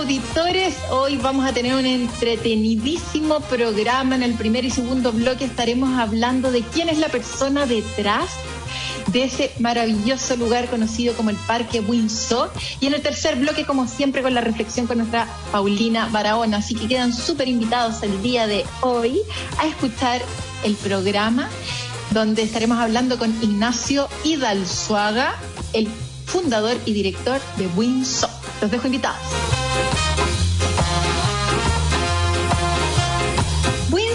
Auditores, hoy vamos a tener un entretenidísimo programa. En el primer y segundo bloque estaremos hablando de quién es la persona detrás de ese maravilloso lugar conocido como el Parque Windsor. Y en el tercer bloque, como siempre, con la reflexión con nuestra Paulina Barahona. Así que quedan súper invitados el día de hoy a escuchar el programa donde estaremos hablando con Ignacio Hidalzuaga, el fundador y director de Windsor. Los dejo invitados.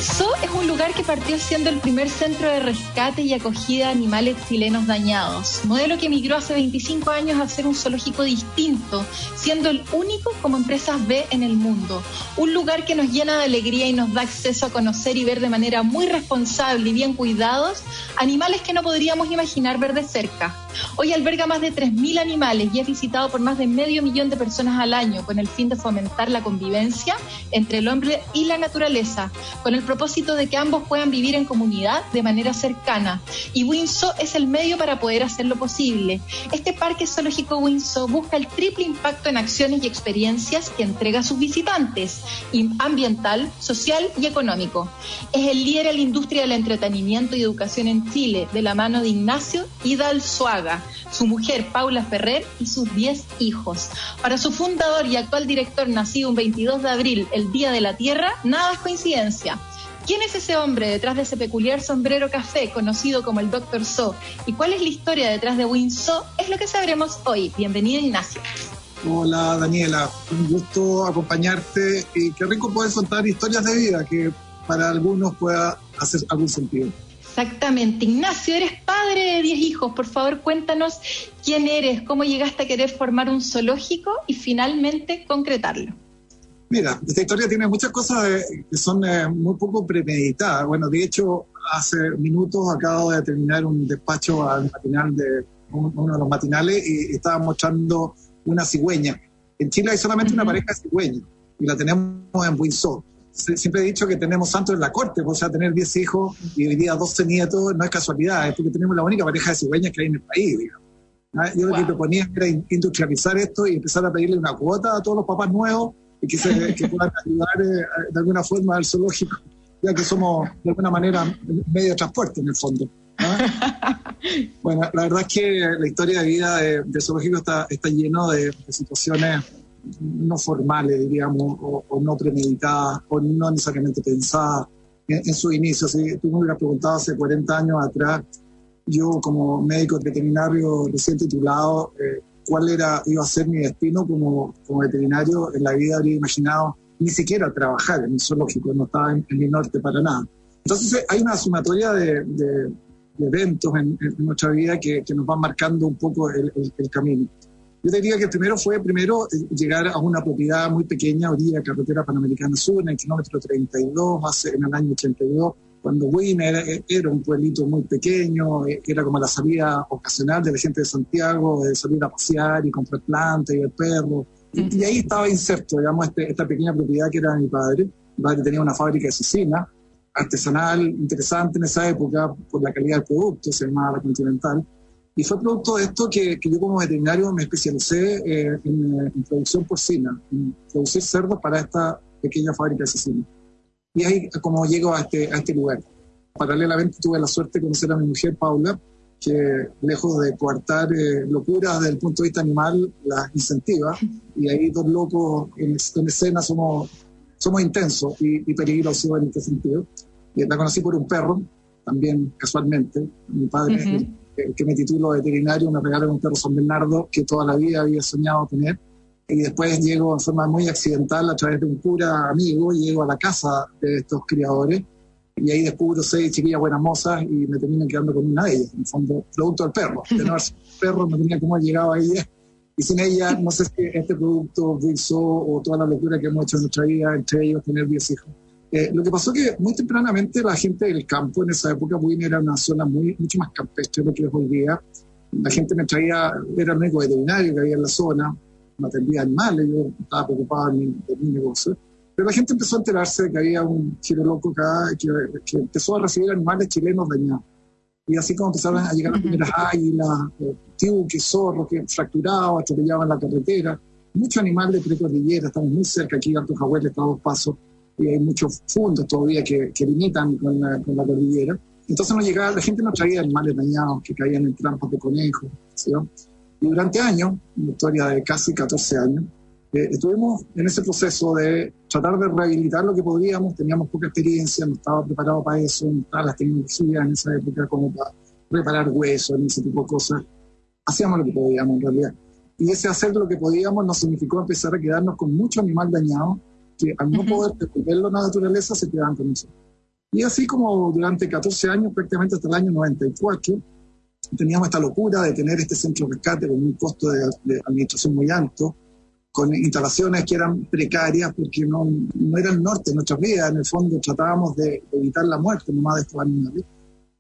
Winso es un lugar que partió siendo el primer centro de rescate y acogida de animales chilenos dañados, modelo que emigró hace 25 años a ser un zoológico distinto, siendo el único como empresas B en el mundo. Un lugar que nos llena de alegría y nos da acceso a conocer y ver de manera muy responsable y bien cuidados animales que no podríamos imaginar ver de cerca. Hoy alberga más de 3.000 animales y es visitado por más de medio millón de personas al año con el fin de fomentar la convivencia entre el hombre y la naturaleza, con el propósito de que ambos puedan vivir en comunidad de manera cercana. Y Winso es el medio para poder hacerlo posible. Este parque zoológico Winso busca el triple impacto en acciones y experiencias que entrega a sus visitantes, ambiental, social y económico. Es el líder en la industria del entretenimiento y educación en Chile, de la mano de Ignacio Hidalzuaga su mujer Paula Ferrer y sus 10 hijos. Para su fundador y actual director, nacido un 22 de abril, el Día de la Tierra, nada es coincidencia. ¿Quién es ese hombre detrás de ese peculiar sombrero café conocido como el Dr. So? ¿Y cuál es la historia detrás de Winso? Es lo que sabremos hoy. Bienvenido, Ignacio. Hola, Daniela. Un gusto acompañarte y qué rico poder contar historias de vida que para algunos pueda hacer algún sentido. Exactamente. Ignacio, eres padre de 10 hijos. Por favor, cuéntanos quién eres, cómo llegaste a querer formar un zoológico y finalmente concretarlo. Mira, esta historia tiene muchas cosas que son eh, muy poco premeditadas. Bueno, de hecho, hace minutos acabo de terminar un despacho al matinal de uno de los matinales y estaba mostrando una cigüeña. En Chile hay solamente una pareja de cigüeñas y la tenemos en Windsor siempre he dicho que tenemos santos en la corte, pues, o sea, tener 10 hijos y hoy día 12 nietos no es casualidad, es porque tenemos la única pareja de cigüeñas que hay en el país, digamos. ¿Ah? Yo lo que proponía era industrializar esto y empezar a pedirle una cuota a todos los papás nuevos que, se, puedan ayudar eh, de alguna forma al zoológico, ya que somos de alguna manera medio de transporte en el fondo. ¿ah? Bueno, la verdad es que la historia de vida del de zoológico está, está lleno de situaciones no formales, diríamos, o, no premeditadas, o no necesariamente pensadas en, su inicio. Si tú me hubieras preguntado hace 40 años atrás, yo como médico veterinario recién titulado, eh, cuál era, iba a ser mi destino como, como, veterinario, en la vida habría imaginado ni siquiera trabajar en el zoológico, no estaba en, el norte para nada. Entonces hay una sumatoria de, de, eventos en, nuestra vida que, que, nos van marcando un poco el, el camino. Yo diría que el primero fue primero eh, llegar a una propiedad muy pequeña, orilla carretera panamericana sur, en el kilómetro 32, hace, en el año 82, cuando Wynn era, un pueblito muy pequeño, eh, era como la salida ocasional de la gente de Santiago, de salir a pasear y comprar plantas y ver perros. Y, ahí estaba inserto, digamos, este, esta pequeña propiedad que era de mi padre. Mi padre tenía una fábrica de cecina artesanal interesante en esa época por la calidad del producto, se llamaba La Continental. Y fue producto de esto que, que yo como veterinario me especialicé eh, en, producción porcina, en producir cerdos para esta pequeña fábrica de cecina. Y ahí como llego a este, a este lugar. Paralelamente tuve la suerte de conocer a mi mujer Paula, que lejos de coartar eh, locuras desde el punto de vista animal, las incentiva. Y ahí dos locos en, escena somos, somos intensos y, y peligrosos en este sentido. Y la conocí por un perro, también casualmente. Mi padre que me titulo veterinario, me regalaron un perro San Bernardo que toda la vida había soñado tener. Y después llego en forma muy accidental a través de un cura amigo, llego a la casa de estos criadores y ahí descubro seis chiquillas buenas mozas y me terminan quedando con una de ellas, en el fondo, producto del perro. De no haber perro, no tenía cómo llegado ahí Y sin ella, no sé si este producto, Wilson o toda la locura que hemos hecho en nuestra vida, entre ellos tener 10 hijos. Eh, lo que pasó que muy tempranamente la gente del campo en esa época, Buin era una zona muy, mucho más campestre de lo que es hoy día. La gente me traía, era el médico veterinario que había en la zona, me atendía animales, yo estaba preocupado de mi, de mi negocio. Pero la gente empezó a enterarse de que había un giro loco acá que, que empezó a recibir animales chilenos dañados. Y así como empezaron a llegar las primeras águilas, eh, tibuques, zorros que fracturados, atropellaban la carretera. Muchos animales de precordillera, estamos muy cerca aquí, Alto Jahuel está a dos pasos, y hay muchos fundos todavía que, que limitan con la, con la, cordillera. Entonces no llegaba, la gente no traía animales dañados que caían en trampas de conejos. ¿sí? Y durante años, una historia de casi 14 años, eh, estuvimos en ese proceso de tratar de rehabilitar lo que podíamos, teníamos poca experiencia, no estaba preparado para eso, no estaba las tecnologías en esa época como para reparar huesos, ese tipo de cosas. Hacíamos lo que podíamos en realidad. Y ese hacer lo que podíamos nos significó empezar a quedarnos con mucho animal dañado que al no poder devolverlo a la naturaleza se quedaban con nosotros. Y así como durante 14 años, prácticamente hasta el año 94, teníamos esta locura de tener este centro de rescate con un costo de, de administración muy alto, con instalaciones que eran precarias porque no, no era el norte de nuestras vidas, en el fondo tratábamos de, evitar la muerte nomás de estos animales.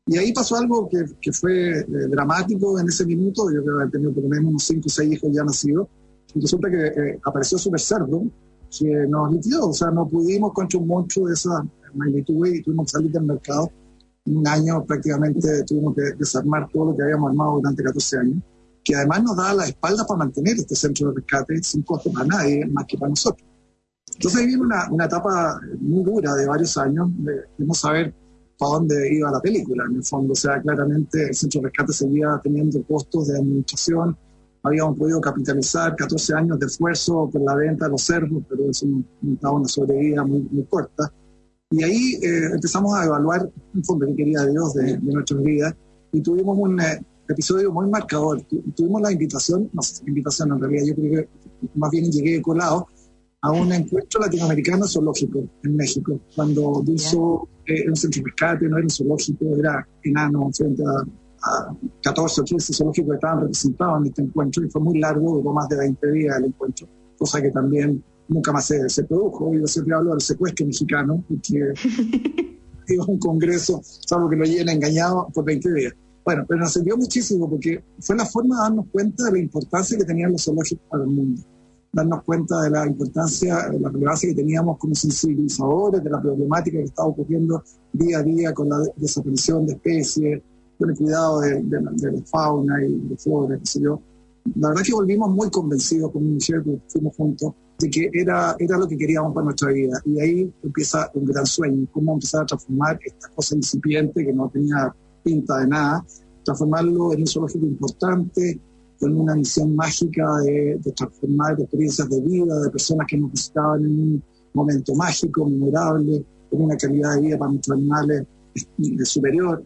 Y ahí pasó algo que, que fue eh, dramático en ese minuto, yo creo que tenido por lo menos unos 5 o 6 hijos ya nacidos, y resulta que eh, apareció Super Cerdo, que nos liquidó, o sea, no pudimos contra un monstruo de esa magnitud y tuvimos que salir del mercado. Un año prácticamente tuvimos que desarmar todo lo que habíamos armado durante 14 años que además nos da la espalda para mantener este centro de rescate sin costo para nadie, más que para nosotros. Entonces viene una, una etapa muy dura de varios años de, de no saber para dónde iba la película, en el fondo. O sea, claramente el centro de rescate seguía teniendo costos de administración, habíamos podido capitalizar 14 años de esfuerzo por la venta de los cerdos, pero eso nos daba una sobrevida muy, muy corta. Y ahí eh, empezamos a evaluar, un fondo que quería Dios de, de nuestras vidas, y tuvimos un, eh, episodio muy marcador. tuvimos la invitación, no sé si invitación en realidad, yo creo que más bien llegué colado a un encuentro latinoamericano zoológico en México, cuando hizo eh, un centro de rescate, no era un zoológico, era enano frente a, a 14 o 15 zoológicos que estaban representados en este encuentro y fue muy largo, duró más de 20 días el encuentro, cosa que también nunca más se, se produjo. Yo siempre hablo del secuestro mexicano, porque iba a un congreso, salvo que lo llena engañado por 20 días. Bueno, pero nos sirvió muchísimo porque fue la forma de darnos cuenta de la importancia que tenían los zoológicos para el mundo. Darnos cuenta de la importancia, de la relevancia que teníamos como sensibilizadores de la problemática que estaba ocurriendo día a día con la desaparición de especies, con el cuidado de, de, la, de la, fauna y de flora, qué sé yo. La verdad que volvimos muy convencidos con Michelle, que fuimos juntos, de que era, era lo que queríamos para nuestra vida. Y ahí empieza un gran sueño, cómo empezar a transformar esta cosa incipiente que no tenía pinta de nada, transformarlo en un zoológico importante, con una misión mágica de, de, transformar experiencias de vida de personas que nos visitaban en un momento mágico, memorable, con una calidad de vida para nuestros animales superior.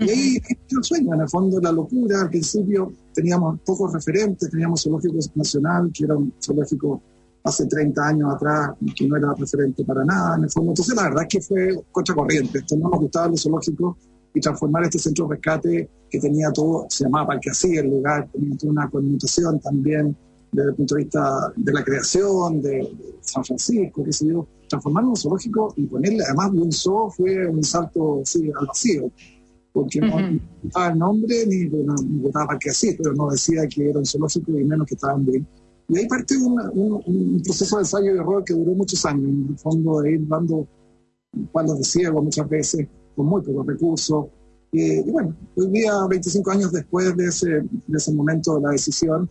Y ahí es el sueño, en el fondo la locura. Al principio teníamos pocos referentes, teníamos Zoológico Nacional, que era un zoológico hace 30 años atrás, que no era referente para nada, en el fondo. Entonces la verdad es que fue contracorriente. Esto no nos gustaba los zoológicos y transformar este centro de rescate que tenía todo, se llamaba Parque Así, el lugar, tenía toda una connotación también desde el punto de vista de la creación, de, de San Francisco, qué sé yo, transformarlo en un zoológico y ponerle, además un zoo fue un salto sí, al vacío, porque uh -huh. no estaba el nombre ni, no, ni estaba Parque Así, pero no decía que era un zoológico y menos que estaba en bien. Y ahí parte un, un, un, proceso de ensayo y error que duró muchos años, en el fondo de ir dando palos de ciego muchas veces, con muy pocos recursos. Y, y, bueno, hoy día, 25 años después de ese, de ese momento de la decisión,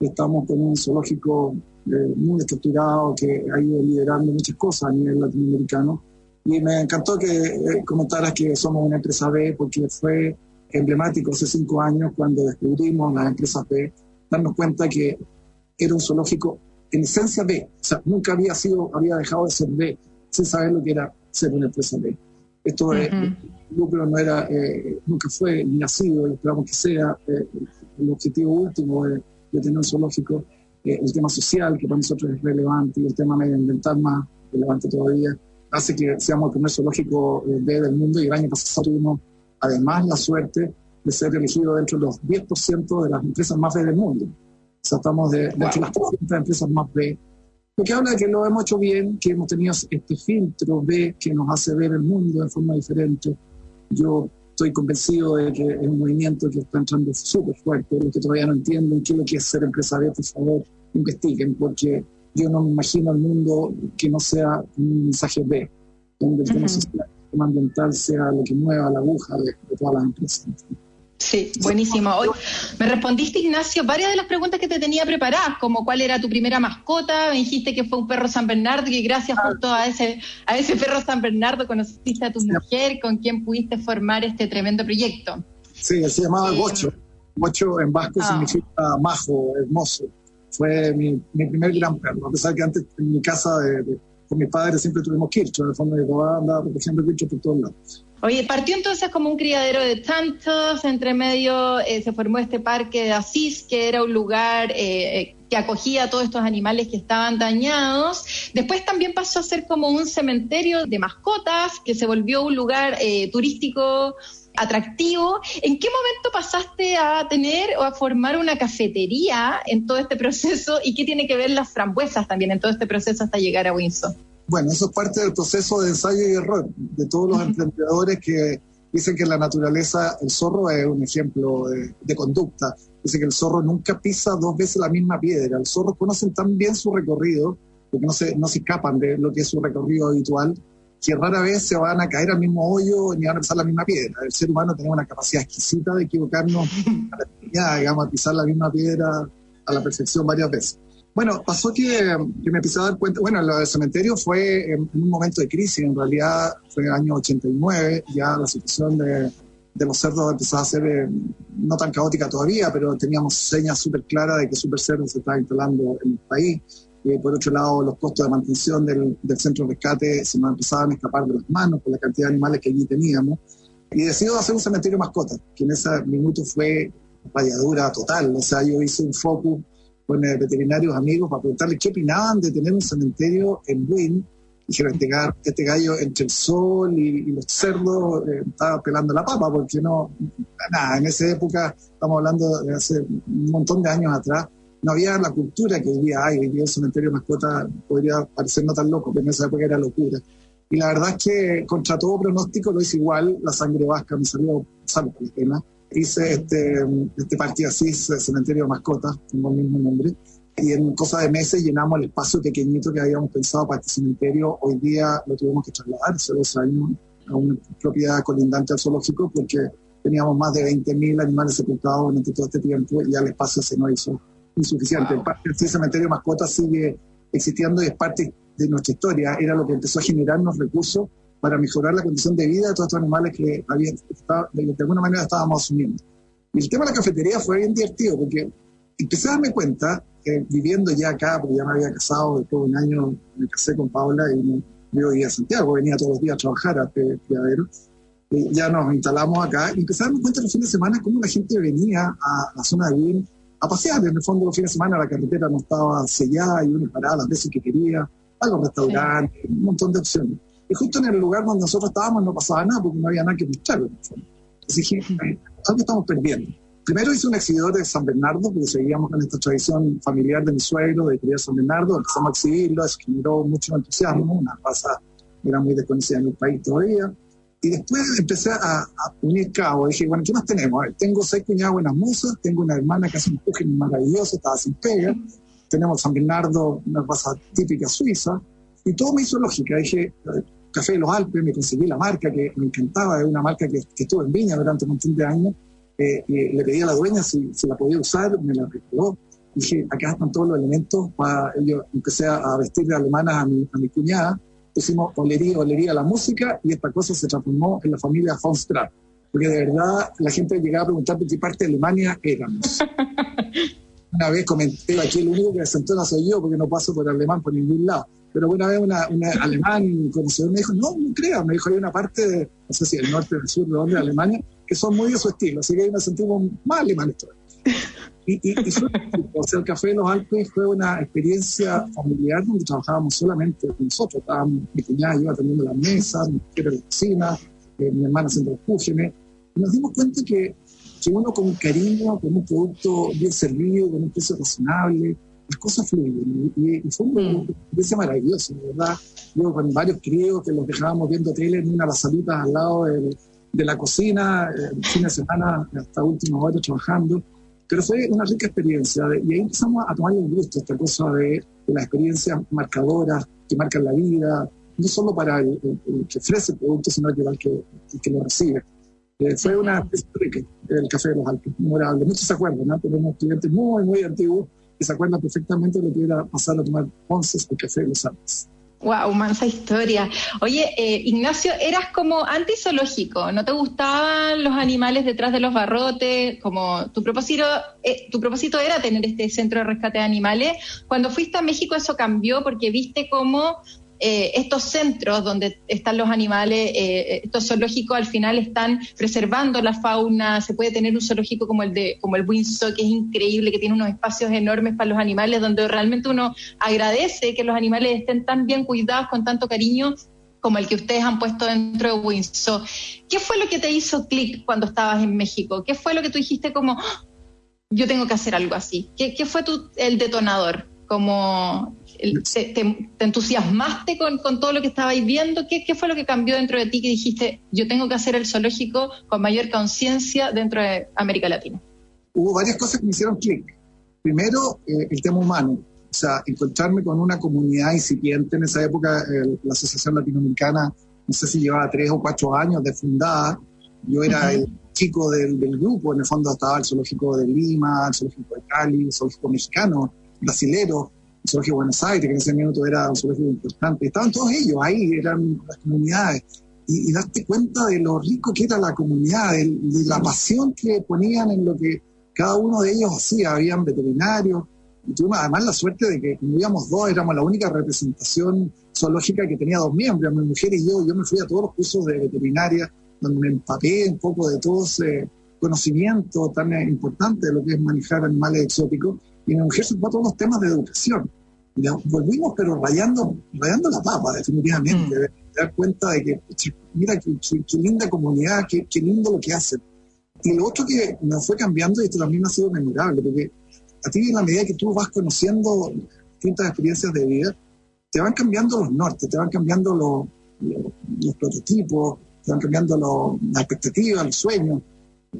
estamos con un zoológico eh, muy estructurado que ha ido liderando muchas cosas a nivel latinoamericano. Y me encantó que eh, comentaras que somos una empresa B porque fue emblemático hace cinco años cuando descubrimos las empresas B, darnos cuenta que era un zoológico en esencia B, o sea, nunca había sido, había dejado de ser B, sin saber lo que era ser una empresa B. Esto uh -huh. eh, lucro no era, eh, nunca fue nacido, y esperamos que sea eh, el objetivo último de, de tener un zoológico, eh, el tema social, que para nosotros es relevante, y el tema medioambiental más relevante todavía, hace que seamos el primer zoológico eh, B del mundo y el año pasado tuvimos además la suerte de ser elegido dentro de los 10% de las empresas más B del mundo. O sea, estamos de, de las 300 empresas más B. Lo que habla de que lo hemos hecho bien, que hemos tenido este filtro B que nos hace ver el mundo de forma diferente. Yo estoy convencido de que es un movimiento que está entrando súper fuerte. Los que todavía no entienden qué es lo que es ser empresa B, por favor, investiguen, porque yo no me imagino el mundo que no sea un mensaje B, donde el tema ambiental sea lo que mueva la aguja de, todas las empresas. Sí, buenísimo. Hoy me respondiste, Ignacio, varias de las preguntas que te tenía preparadas, como cuál era tu primera mascota, me dijiste que fue un perro San Bernardo, y gracias ah. justo a ese, a ese perro San Bernardo conociste a tu mujer, con quien pudiste formar este tremendo proyecto. Sí, se llamaba Gocho. Gocho en vasco ah. significa majo, hermoso fue mi, mi, primer gran perro. A pesar que antes en mi casa de, con mis padres siempre tuvimos Kircho, en el fondo de toda andaba protegiendo Kircho por todos lados. Oye, partió entonces como un criadero de tantos, entre medio eh, se formó este parque de Asís, que era un lugar eh, eh, que acogía a todos estos animales que estaban dañados. Después también pasó a ser como un cementerio de mascotas, que se volvió un lugar turístico atractivo. ¿En qué momento pasaste a tener o a formar una cafetería en todo este proceso y qué tiene que ver las frambuesas también en todo este proceso hasta llegar a Windsor? Bueno, eso es parte del proceso de ensayo y error de todos los emprendedores que dicen que la naturaleza, el zorro es un ejemplo de, conducta. Dice que el zorro nunca pisa dos veces la misma piedra. El zorro conocen tan bien su recorrido, porque no se, no se escapan de lo que es su recorrido habitual, que rara vez se van a caer al mismo hoyo ni van a pisar la misma piedra. El ser humano tiene una capacidad exquisita de equivocarnos a digamos, a pisar la misma piedra a la perfección varias veces. Bueno, pasó que, me empecé a dar cuenta, bueno, lo del cementerio fue en, un momento de crisis, en realidad fue el año 89, ya la situación de, de los cerdos empezó a ser eh, no tan caótica todavía, pero teníamos señas súper claras de que Super Cerdo se estaba instalando en el país por otro lado, los costos de mantención del, centro de rescate se nos empezaban a escapar de las manos por la cantidad de animales que allí teníamos. Y decido hacer un cementerio mascota, que en ese minuto fue rayadura total. O sea, yo hice un focus con eh, veterinarios amigos para preguntarles qué opinaban de tener un cementerio en Wynn. Dijeron, este, este gallo entre el sol y, los cerdos eh, estaba pelando la papa, porque no, nada, en esa época, estamos hablando de hace un montón de años atrás, no había la cultura que hoy día hay. Hoy día el cementerio de mascota podría parecer no tan loco, pero en esa época era locura. Y la verdad es que contra todo pronóstico lo hice igual, la sangre vasca me salió, salvo la pena. Hice este, este partido así, cementerio de mascotas, tengo el mismo nombre, y en cosa de meses llenamos el espacio pequeñito que habíamos pensado para este cementerio. Hoy día lo tuvimos que trasladar hace dos años a una propiedad colindante al zoológico porque teníamos más de 20.000 animales sepultados durante todo este tiempo y ya el espacio se nos hizo insuficiente. El parque del cementerio de mascotas sigue existiendo y es parte de nuestra historia. Era lo que empezó a generarnos recursos para mejorar la condición de vida de todos estos animales que habían, de alguna manera estábamos asumiendo. Y el tema de la cafetería fue bien divertido porque empecé a darme cuenta, que viviendo ya acá, porque ya me había casado, después de un año me casé con Paula y me, yo vivía a Santiago, venía todos los días a trabajar a Criadero. Y ya nos instalamos acá y empecé a darme cuenta los fines de semana cómo la gente venía a la zona de Wien a pasear. En el fondo, los fines de semana la carretera no estaba sellada y uno paraba las veces que quería, a los restaurantes, un montón de opciones. Y justo en el lugar donde nosotros estábamos no pasaba nada porque no había nada que mostrar. Entonces dije, algo estamos perdiendo. Primero hice un exhibidor de San Bernardo, porque seguíamos con esta tradición familiar de mi suegro de criar San Bernardo. Empezamos a exhibirlo, eso generó mucho entusiasmo, una raza era muy desconocida en el país todavía. Y después empecé a, a unir cabos. Dije, bueno, ¿qué más tenemos? tengo seis cuñadas buenas musas, tengo una hermana que hace un puje maravilloso, estaba sin pega. Tenemos San Bernardo, una raza típica suiza. Y todo me hizo lógica. Dije, Café de los Alpes, me conseguí la marca que me encantaba, es una marca que, que estuvo en Viña durante un montón de años. Eh, y le pedí a la dueña si, si la podía usar, me la regaló. Dije, acá están todos los elementos para yo empecé a vestir de alemanas a mi, a mi cuñada pusimos olería, olería la música y esta cosa se transformó en la familia von Straat. Porque de verdad la gente llegaba a preguntar de qué parte de Alemania éramos. una vez comenté aquí, el único que sentó no soy yo porque no paso por alemán por ningún lado. Pero una vez una, una alemán conocedor me dijo, no, no creas, me dijo, hay una parte, de, no sé si el norte, del sur, de dónde, de Alemania, que son muy de su estilo, así que ahí me sentimos más alemanes todavía. Y, o sea, el Café de los Alpes fue una experiencia familiar donde trabajábamos solamente nosotros. Estábamos, mi cuñada iba atendiendo las mesas, mi mujer en la cocina, eh, mi hermana haciendo los cúgenes. Y nos dimos cuenta que que uno con cariño, con un producto bien servido, con un precio razonable, las cosas fluyen. Y, fue una mm. experiencia maravillosa, ¿verdad? Yo con varios críos que los dejábamos viendo tele en una de las salitas al lado de la cocina, el fin de semana hasta últimos horas trabajando. Pero fue una rica experiencia y ahí empezamos a tomar el gusto, esta cosa de, de las experiencias marcadoras que marcan la vida, no solo para el, que ofrece el producto, sino que el que, el que lo recibe. Eh, fue una rica el café de los Alpes, memorable. Muchos se acuerdan, ¿no? Tenemos clientes muy, muy antiguos que se acuerdan perfectamente de lo que era pasar a tomar onces de café de los Alpes. Wow, mansa historia. Oye, eh, Ignacio, eras como antizoológico, ¿no te gustaban los animales detrás de los barrotes? Como tu propósito, eh, tu propósito era tener este centro de rescate de animales. Cuando fuiste a México eso cambió porque viste cómo eh, estos centros donde están los animales, eh, estos zoológicos al final están preservando la fauna, se puede tener un zoológico como el de como el Windsor, que es increíble, que tiene unos espacios enormes para los animales, donde realmente uno agradece que los animales estén tan bien cuidados, con tanto cariño, como el que ustedes han puesto dentro de Windsor. ¿Qué fue lo que te hizo clic cuando estabas en México? ¿Qué fue lo que tú dijiste como, ¡Ah! yo tengo que hacer algo así? ¿Qué, qué fue tu, el detonador? Como te, entusiasmaste con, todo lo que estabais viendo? ¿Qué, fue lo que cambió dentro de ti que dijiste, yo tengo que hacer el zoológico con mayor conciencia dentro de América Latina? Hubo varias cosas que me hicieron clic. Primero, eh, el tema humano. O sea, encontrarme con una comunidad incipiente. En esa época, la Asociación Latinoamericana, no sé si llevaba tres o cuatro años de fundada. Yo era el chico del, del, grupo. En el fondo estaba el Zoológico de Lima, el Zoológico de Cali, el Zoológico Mexicano, brasilero el Buenos Aires, que en ese minuto era un zoológico importante. Estaban todos ellos ahí, eran las comunidades. Y, darte cuenta de lo rico que era la comunidad, de, la pasión que ponían en lo que cada uno de ellos hacía. Habían veterinarios. Y tuvimos además la suerte de que como íbamos dos, éramos la única representación zoológica que tenía dos miembros, mi mujer y yo. Yo me fui a todos los cursos de veterinaria, donde me empapé un poco de todo ese conocimiento tan importante de lo que es manejar animales exóticos y mi mujer se fue a todos los temas de educación. Y volvimos, pero rayando, rayando la papa, definitivamente, mm. de, dar cuenta de que, mira, qué, linda comunidad, qué, lindo lo que hacen. Y lo otro que me fue cambiando, y esto también ha sido memorable, porque a ti en la medida que tú vas conociendo distintas experiencias de vida, te van cambiando los nortes, te van cambiando los, los, prototipos, te van cambiando las expectativas, los sueños.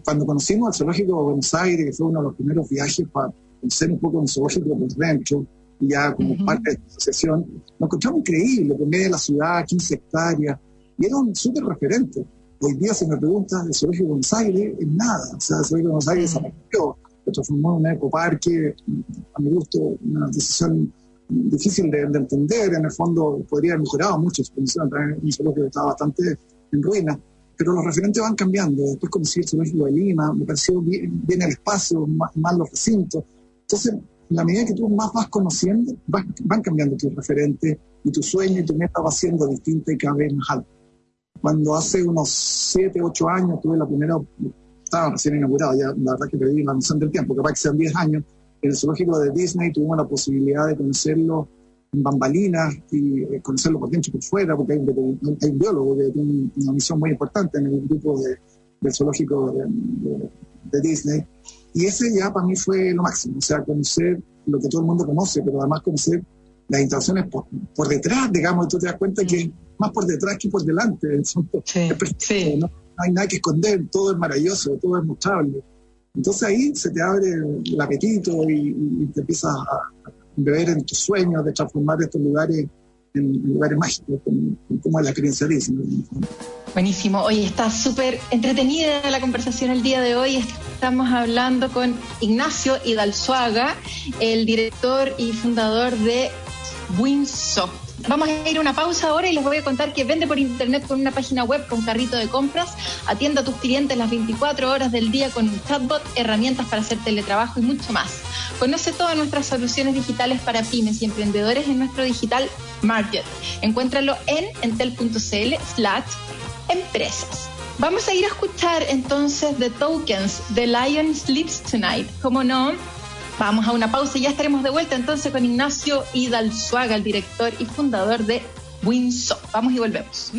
Cuando conocimos el Zoológico de Buenos Aires, que fue uno de los primeros viajes para ser un poco zoológico por dentro, ya como parte de la asociación, nos encontramos increíble, en medio de la ciudad, 15 hectáreas, y era un súper referente. Hoy día, si me preguntas, el zoológico de Buenos Aires es nada, o sea, el zoológico de Buenos Aires desapareció, se transformó en un ecoparque, a mi gusto, una decisión difícil de, entender, en el fondo podría haber mejorado mucho su condición, un zoológico que estaba bastante en ruina, pero los referentes van cambiando. Después conocí el zoológico de Lima, me pareció bien, bien el espacio, más, más los recintos, entonces, en la medida que tú más vas conociendo, van cambiando tus referentes y tu sueño y tu meta va siendo distinta y cada vez más alta. Cuando hace unos 7, 8 años tuve la primera, estaba recién inaugurado, ya la verdad que perdí la noción del tiempo, capaz que sean 10 años, en el zoológico de Disney tuvimos la posibilidad de conocerlo en bambalinas y eh, conocerlo por dentro y por fuera, porque hay un, biólogo que tiene una misión muy importante en el grupo del zoológico de Disney y ese ya para mí fue lo máximo, o sea, conocer lo que todo el mundo conoce, pero además conocer las instalaciones por, por detrás, digamos, y tú te das cuenta que más por detrás que por delante. sí, ¿no? hay nada que esconder, todo es maravilloso, todo es mostrable. Entonces ahí se te abre el apetito y, te empiezas a, beber en tus sueños de transformar estos lugares en, lugares mágicos, como, la experiencia dice. Buenísimo. Oye, está súper entretenida la conversación el día de hoy. Estamos hablando con Ignacio Hidalzuaga, el director y fundador de Winsoft. Vamos a ir a una pausa ahora y les voy a contar que vende por internet con una página web con carrito de compras, atienda a tus clientes las 24 horas del día con un chatbot, herramientas para hacer teletrabajo y mucho más. Conoce todas nuestras soluciones digitales para pymes y emprendedores en nuestro digital Market. Encuéntralo en entel.cl slash empresas. Vamos a ir a escuchar entonces The Tokens, The Lion Sleeps Tonight. Como no, vamos a una pausa y ya estaremos de vuelta entonces con Ignacio Hidalzuaga, el director y fundador de Winso. Vamos y volvemos.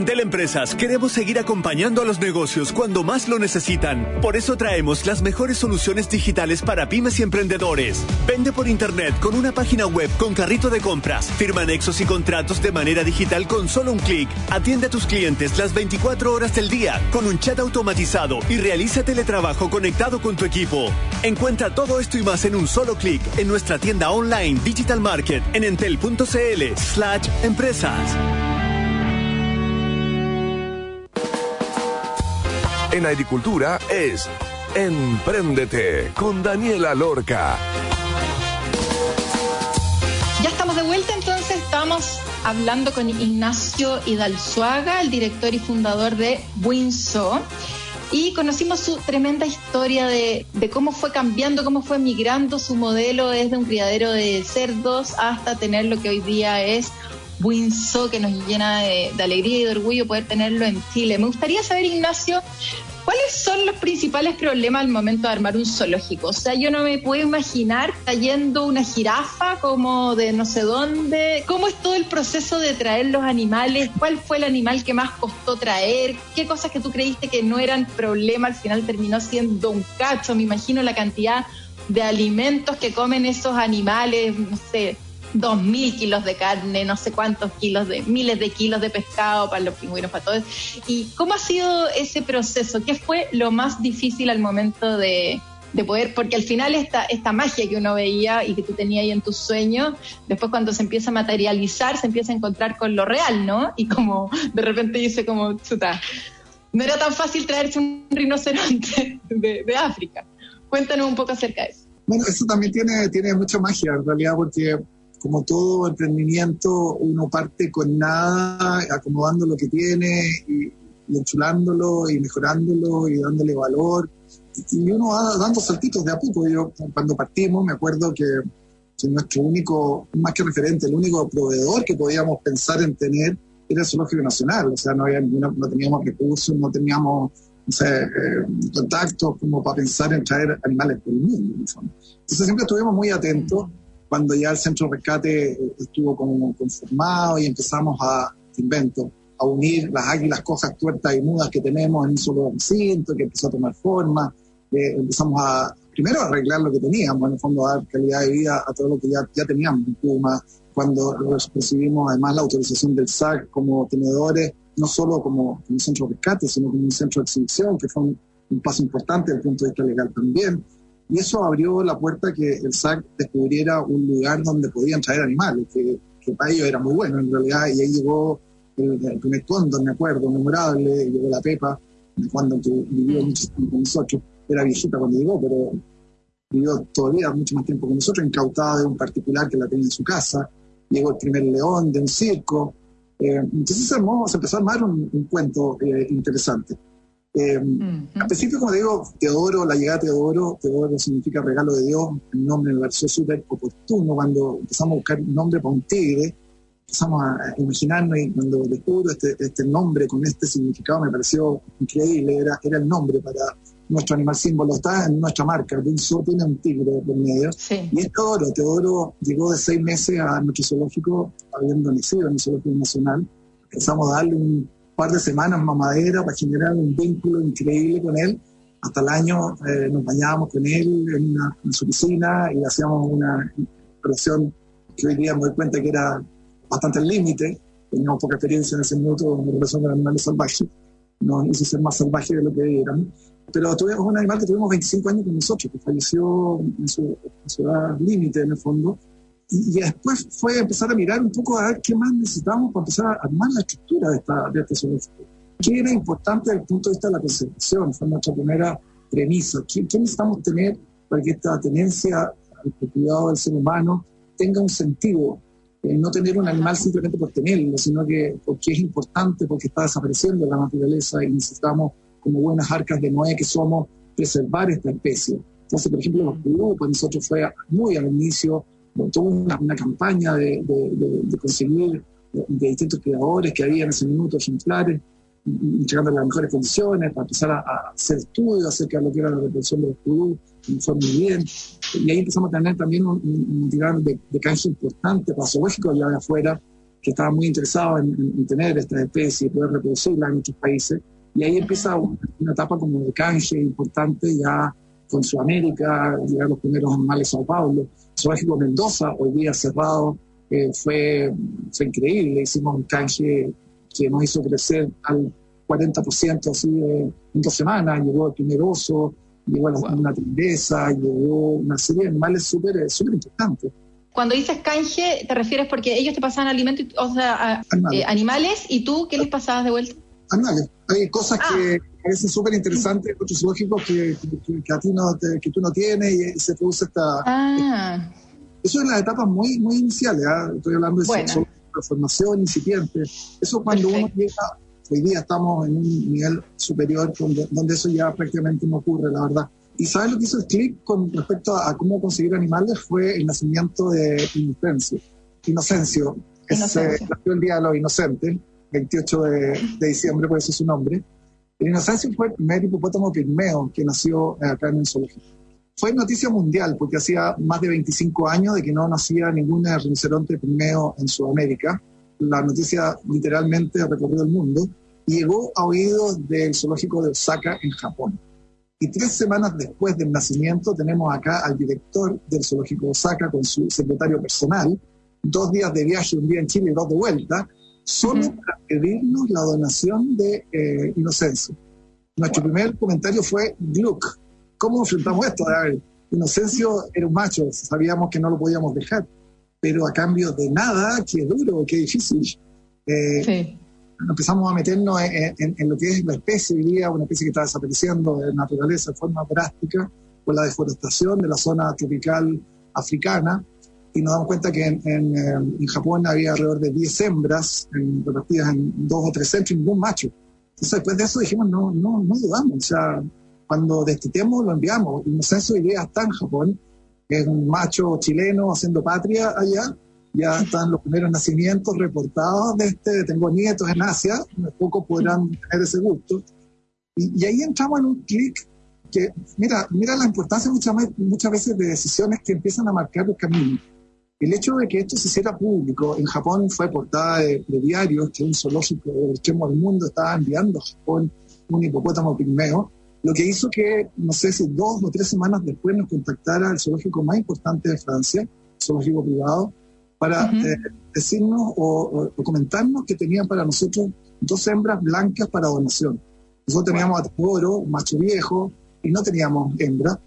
Entel Empresas queremos seguir acompañando a los negocios cuando más lo necesitan. Por eso traemos las mejores soluciones digitales para pymes y emprendedores. Vende por internet con una página web con carrito de compras. Firma anexos y contratos de manera digital con solo un clic. Atiende a tus clientes las 24 horas del día con un chat automatizado y realiza teletrabajo conectado con tu equipo. Encuentra todo esto y más en un solo clic en nuestra tienda online Digital Market en entel.cl slash empresas. En agricultura es Empréndete con Daniela Lorca. Ya estamos de vuelta, entonces estamos hablando con Ignacio Hidalzuaga, el director y fundador de Winso. Y conocimos su tremenda historia de, cómo fue cambiando, cómo fue migrando su modelo desde un criadero de cerdos hasta tener lo que hoy día es Winso, que nos llena de, de, alegría y de orgullo poder tenerlo en Chile. Me gustaría saber, Ignacio, ¿Cuáles son los principales problemas al momento de armar un zoológico? O sea, yo no me puedo imaginar trayendo una jirafa como de no sé dónde. ¿Cómo es todo el proceso de traer los animales? ¿Cuál fue el animal que más costó traer? ¿Qué cosas que tú creíste que no eran problema al final terminó siendo un cacho? Me imagino la cantidad de alimentos que comen esos animales, no sé, dos mil kilos de carne, no sé cuántos kilos de, miles de kilos de pescado para los pingüinos, para todos. ¿Y cómo ha sido ese proceso? ¿Qué fue lo más difícil al momento de, poder, porque al final esta, esta magia que uno veía y que tú tenías ahí en tus sueños, después cuando se empieza a materializar, se empieza a encontrar con lo real, ¿no? Y como de repente dice como, chuta, no era tan fácil traerse un rinoceronte de, de África. Cuéntanos un poco acerca de eso. Bueno, eso también tiene, tiene mucha magia en realidad, porque como todo emprendimiento, uno parte con nada, acomodando lo que tiene y, enchulándolo y mejorándolo y dándole valor. Y, uno va dando saltitos de a poco. Yo, cuando partimos, me acuerdo que, nuestro único, más que referente, el único proveedor que podíamos pensar en tener era el Zoológico Nacional. O sea, no, había, no, teníamos recursos, no teníamos eh, contactos como para pensar en traer animales por el mundo. Entonces siempre estuvimos muy atentos cuando ya el centro de rescate estuvo como conformado y empezamos a, invento, a unir las águilas cojas, tuertas y mudas que tenemos en un solo recinto, que empezó a tomar forma, eh, empezamos a, primero, arreglar lo que teníamos, en el fondo a dar calidad de vida a todo lo que ya, ya teníamos en Puma, cuando recibimos además la autorización del SAC como tenedores, no solo como, un centro de rescate, sino como un centro de exhibición, que fue un, un paso importante desde el punto de vista legal también. Y eso abrió la puerta que el SAC descubriera un lugar donde podían traer animales, que, para ellos era muy bueno en realidad. Y ahí llegó el, el primer cóndor, me acuerdo, memorable, llegó la Pepa, cuando vivió mm. mucho tiempo con nosotros. Era viejita cuando llegó, pero vivió todavía mucho más tiempo con nosotros, incautada de un particular que la tenía en su casa. Llegó el primer león de un circo. Eh, entonces se empezó a armar un, cuento eh, interesante. Eh, Al principio, como digo, Teodoro, la llegada de Teodoro, Teodoro significa regalo de Dios, el nombre me pareció súper oportuno cuando empezamos a buscar un nombre para un tigre, empezamos a imaginarnos y cuando descubro este, este nombre con este significado me pareció increíble, era, era el nombre para nuestro animal símbolo, está en nuestra marca, Vinso tiene un tigre por medio, y es Teodoro, Teodoro llegó de seis meses a nuestro zoológico, habiendo nacido en el zoológico nacional, empezamos a darle un par de semanas mamadera para generar un vínculo increíble con él. Hasta el año eh, nos bañábamos con él en, su piscina y hacíamos una relación que hoy día me doy cuenta que era bastante al límite. Teníamos poca experiencia en ese minuto en relación con animales salvajes. Nos hizo ser más salvajes de lo que éramos. Pero tuvimos un animal que tuvimos 25 años con nosotros, que falleció en su, en su edad límite en el fondo y, después fue empezar a mirar un poco a ver qué más necesitábamos para empezar a armar la estructura de, esta, de este zoológico. ¿Qué era importante desde el punto de vista de la conservación? Fue nuestra primera premisa. ¿Qué, necesitamos tener para que esta tenencia al cuidado del ser humano tenga un sentido? Eh, no tener un animal simplemente por tenerlo, sino que porque es importante, porque está desapareciendo la naturaleza y necesitamos, como buenas arcas de Noé que somos, preservar esta especie. Entonces, por ejemplo, los grupos, para nosotros fue muy al inicio montó una, una campaña de, de, conseguir de, distintos creadores que había en ese minuto ejemplares, entregando las mejores condiciones para empezar a, hacer estudios acerca de lo que era la retención de los productos, fue muy bien. Y ahí empezamos a tener también un, un, de, canje importante para zoológicos allá de afuera, que estaban muy interesados en, tener estas especies y poder reproducirlas en muchos países. Y ahí empieza una, etapa como de canje importante ya con Sudamérica, llegar los primeros animales a Sao Paulo. Zoológico Mendoza, hoy día cerrado, eh, fue, fue increíble. Hicimos un canje que nos hizo crecer al 40% así en dos semanas. Llegó el primer oso, llegó una tristeza, llegó una serie de animales súper super importantes. Cuando dices canje, ¿te refieres porque ellos te pasaban alimentos, o sea, eh, animales. y tú qué les pasabas de vuelta? Animales. Hay cosas que ah. parecen súper interesantes otros zoológicos que, que, a ti no que tú no tienes y se produce esta... Ah. Eso es las etapas muy, muy iniciales, ¿ah? estoy hablando de bueno. formación incipiente. Eso cuando uno llega, hoy día estamos en un nivel superior donde, donde eso ya prácticamente no ocurre, la verdad. Y ¿sabes lo que hizo el clic con respecto a, cómo conseguir animales? Fue el nacimiento de Inocencio. Inocencio, es eh, el Día de los Inocentes, 28 de, diciembre, por eso es su nombre. El Inocencio fue el primer hipopótamo pigmeo que nació acá en el zoológico. Fue noticia mundial porque hacía más de 25 años de que no nacía ningún rinoceronte pigmeo en Sudamérica. La noticia literalmente recorrió el mundo y llegó a oídos del zoológico de Osaka en Japón. Y tres semanas después del nacimiento tenemos acá al director del zoológico Osaka con su secretario personal, dos días de viaje, un día en Chile y dos de vuelta, solo para pedirnos la donación de eh, Inocencio. Nuestro primer comentario fue, Gluck, ¿cómo enfrentamos esto? A ver, Inocencio era un macho, sabíamos que no lo podíamos dejar, pero a cambio de nada, qué duro, qué difícil. Eh, sí empezamos a meternos en, lo que es la especie, diría, una especie que está desapareciendo de naturaleza de forma drástica por la deforestación de la zona tropical africana, y nos damos cuenta que en, en, Japón había alrededor de 10 hembras repartidas en dos o tres centros y ningún macho. Entonces después de eso dijimos, no, no, no dudamos, o sea, cuando destituimos lo enviamos. Y hoy día está en Japón, es un macho chileno haciendo patria allá, ya están los primeros nacimientos reportados de este, tengo nietos en Asia, pocos podrán tener ese gusto. Y, ahí entramos en un clic que, mira, mira la importancia muchas, muchas veces de decisiones que empiezan a marcar el camino. El hecho de que esto se hiciera público, en Japón fue portada de, diarios, que un zoológico del extremo del mundo estaba enviando a Japón un hipopótamo pigmeo, lo que hizo que, no sé si dos o tres semanas después nos contactara el zoológico más importante de Francia, zoológico privado, para eh, decirnos o, comentarnos que tenían para nosotros dos hembras blancas para donación. Nosotros teníamos a oro, macho viejo, y no teníamos hembra.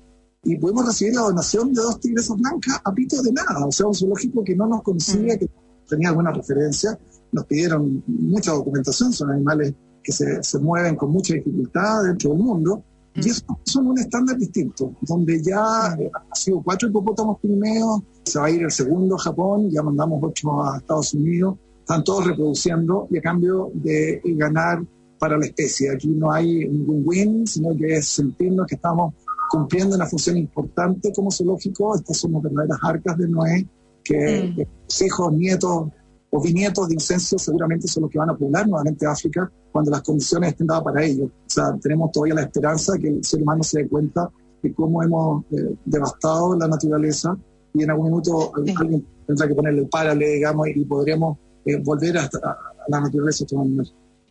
Y pudimos recibir la donación de dos tigresas blancas a pito de nada. O sea, un zoológico que no nos conocía, que tenía alguna referencia. Nos pidieron mucha documentación, son animales que se, se mueven con mucha dificultad dentro del mundo. Y eso son un estándar distinto, donde ya han sido cuatro hipopótamos pigmeos, se va a ir el segundo a Japón, ya mandamos ocho a Estados Unidos, están todos reproduciendo y a cambio de ganar para la especie. Aquí no hay un win-win, sino que es sentirnos que estamos cumpliendo una función importante como zoológico. Estas son las verdaderas arcas de Noé, que mm. los hijos, nietos o bisnietos de Incencio seguramente son los que van a poblar nuevamente África cuando las condiciones estén dadas para ello. O sea, tenemos todavía la esperanza que el ser humano se dé cuenta de cómo hemos eh, devastado la naturaleza y en algún minuto alguien tendrá que ponerle el párale, digamos, y podremos eh, volver a, la naturaleza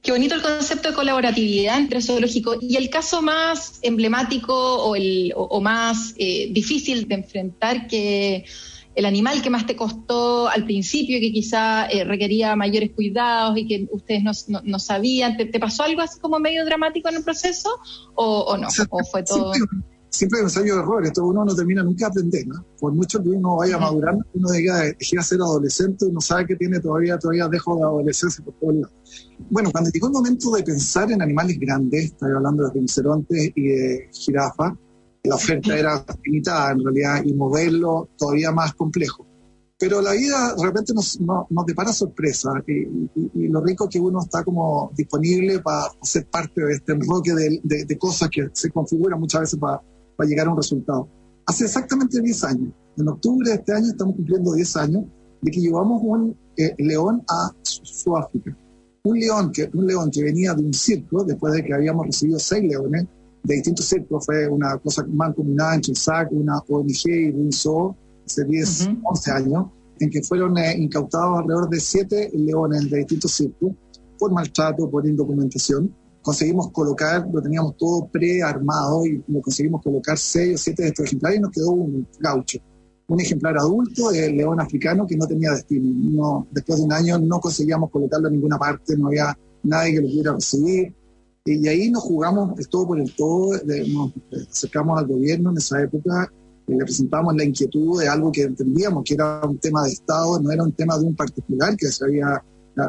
Qué bonito el concepto de colaboratividad entre zoológico. Y el caso más emblemático o, el, o, más eh, difícil de enfrentar que el animal que más te costó al principio, que quizá eh, requería mayores cuidados y que ustedes no, sabían, ¿Te, pasó algo así como medio dramático en el proceso o, no? ¿O fue todo...? Siempre, hay ensayo de errores, uno no termina nunca de aprender, ¿no? Por mucho que uno vaya madurando, uno llega, a ser adolescente, uno sabe que tiene todavía, todavía dejo de adolescencia por todos lados. Bueno, cuando llegó el momento de pensar en animales grandes, estoy hablando de rinocerontes y de jirafas, la oferta era limitada en realidad y moverlo todavía más complejo. Pero la vida de repente nos, nos, depara sorpresa y, lo rico que uno está como disponible para ser parte de este enroque de, de, cosas que se configuran muchas veces para, para, llegar a un resultado. Hace exactamente 10 años, en octubre de este año estamos cumpliendo 10 años de que llevamos un eh, león a Sudáfrica. Un león, que, un león que venía de un circo después de que habíamos recibido seis leones de distintos circos, fue una cosa mancomunada entre SAC, una ONG y un zoo, hace 10, 11 años. en que fueron eh, incautados alrededor de siete leones de distintos circos por maltrato, por indocumentación. Conseguimos colocar, lo teníamos todo prearmado y lo conseguimos colocar seis o siete de estos ejemplares y nos quedó un gaucho. Un ejemplar adulto del león africano que no tenía destino. No, después de un año no conseguíamos colocarlo en ninguna parte, no había nadie que lo pudiera recibir. Y ahí nos jugamos el todo por el todo, nos acercamos al gobierno en esa época y le presentamos la inquietud de algo que entendíamos que era un tema de Estado, no era un tema de un particular que se había,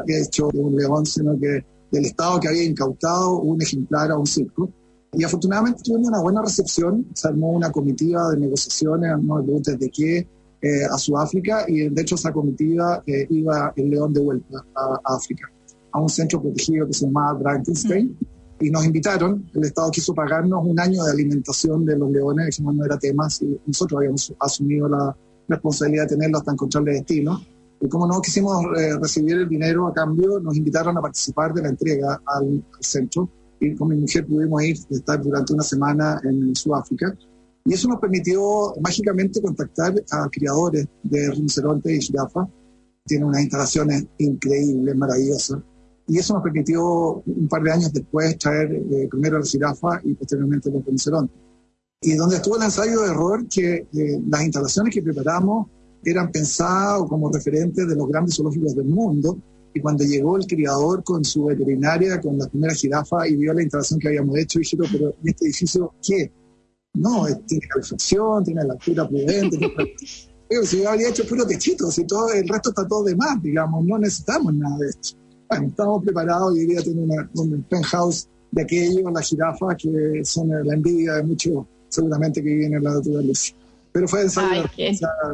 hecho de un león, sino que del Estado que había incautado un ejemplar a un circo. Y afortunadamente tuvimos una buena recepción, se armó una comitiva de negociaciones, no me de qué, eh, a Sudáfrica, y de hecho esa comitiva eh, iba el león de vuelta a, a África, a un centro protegido que se llamaba Drakenstein y nos invitaron, el Estado quiso pagarnos un año de alimentación de los leones, dijimos no era tema, y nosotros habíamos asumido la responsabilidad de tenerlo hasta encontrarle destino. Y como no quisimos eh, recibir el dinero a cambio, nos invitaron a participar de la entrega al, centro y con mi mujer pudimos ir, estar durante una semana en Sudáfrica. Y eso nos permitió mágicamente contactar a criadores de rinoceronte y jirafa. Tienen unas instalaciones increíbles, maravillosas y eso nos permitió un par de años después traer eh, primero la jirafa y posteriormente los rinocerontes. Y donde estuvo el ensayo de error, que eh, las instalaciones que preparamos eran pensadas como referentes de los grandes zoológicos del mundo, y cuando llegó el criador con su veterinaria, con la primera jirafa, y vio la instalación que habíamos hecho, dijeron, pero ¿en este edificio qué? No, tiene calefacción, tiene la altura prudente. si yo habría hecho puro techito, si todo el resto está todo de más, digamos, no necesitamos nada de esto bueno, estamos preparados y hoy día tenemos un penthouse de aquello, las jirafas, que son la envidia de muchos, seguramente, que viven en la naturaleza. Pero fue ensayo,